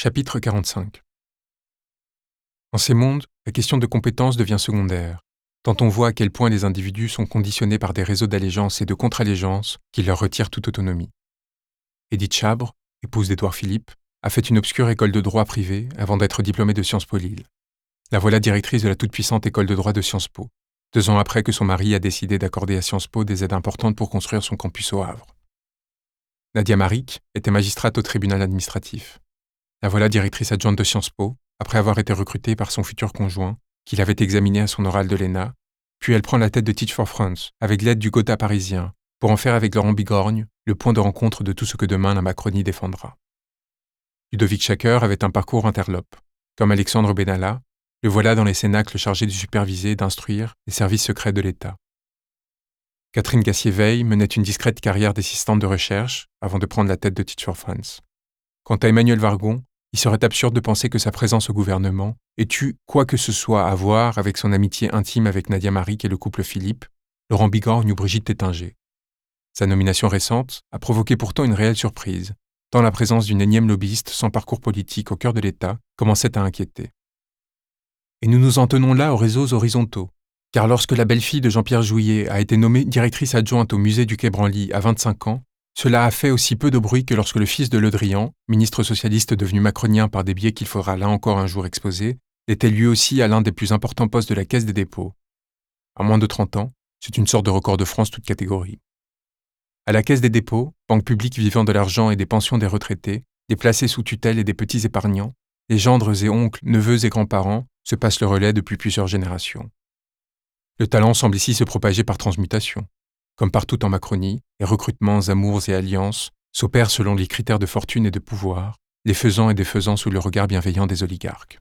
Chapitre 45 En ces mondes, la question de compétence devient secondaire, tant on voit à quel point les individus sont conditionnés par des réseaux d'allégeance et de contre-allégeance qui leur retirent toute autonomie. Edith Chabre, épouse d'Édouard Philippe, a fait une obscure école de droit privée avant d'être diplômée de Sciences Po Lille. La voilà directrice de la toute-puissante école de droit de Sciences Po, deux ans après que son mari a décidé d'accorder à Sciences Po des aides importantes pour construire son campus au Havre. Nadia Marik était magistrate au tribunal administratif. La voilà directrice adjointe de Sciences Po, après avoir été recrutée par son futur conjoint, qu'il avait examiné à son oral de l'ENA, puis elle prend la tête de Teach for France, avec l'aide du Gotha parisien, pour en faire avec Laurent Bigorgne le point de rencontre de tout ce que demain la Macronie défendra. Ludovic Schacker avait un parcours interlope. Comme Alexandre Benalla, le voilà dans les cénacles chargés de superviser et d'instruire les services secrets de l'État. Catherine Gassier-Veil menait une discrète carrière d'assistante de recherche avant de prendre la tête de Teach for France. Quant à Emmanuel Vargon, il serait absurde de penser que sa présence au gouvernement ait eu quoi que ce soit à voir avec son amitié intime avec Nadia Marik et le couple Philippe, Laurent Bigorgne ou Brigitte Tétinger. Sa nomination récente a provoqué pourtant une réelle surprise, tant la présence d'une énième lobbyiste sans parcours politique au cœur de l'État commençait à inquiéter. Et nous nous en tenons là aux réseaux horizontaux, car lorsque la belle-fille de Jean-Pierre Jouillet a été nommée directrice adjointe au musée du Quai Branly à 25 ans, cela a fait aussi peu de bruit que lorsque le fils de Le Drian, ministre socialiste devenu macronien par des biais qu'il faudra là encore un jour exposer, était lui aussi à l'un des plus importants postes de la Caisse des dépôts. À moins de 30 ans, c'est une sorte de record de France toute catégorie. À la Caisse des dépôts, banque publique vivant de l'argent et des pensions des retraités, des placés sous tutelle et des petits épargnants, les gendres et oncles, neveux et grands-parents se passent le relais depuis plusieurs générations. Le talent semble ici se propager par transmutation. Comme partout en Macronie, les recrutements, amours et alliances s'opèrent selon les critères de fortune et de pouvoir, les faisant et défaisant sous le regard bienveillant des oligarques.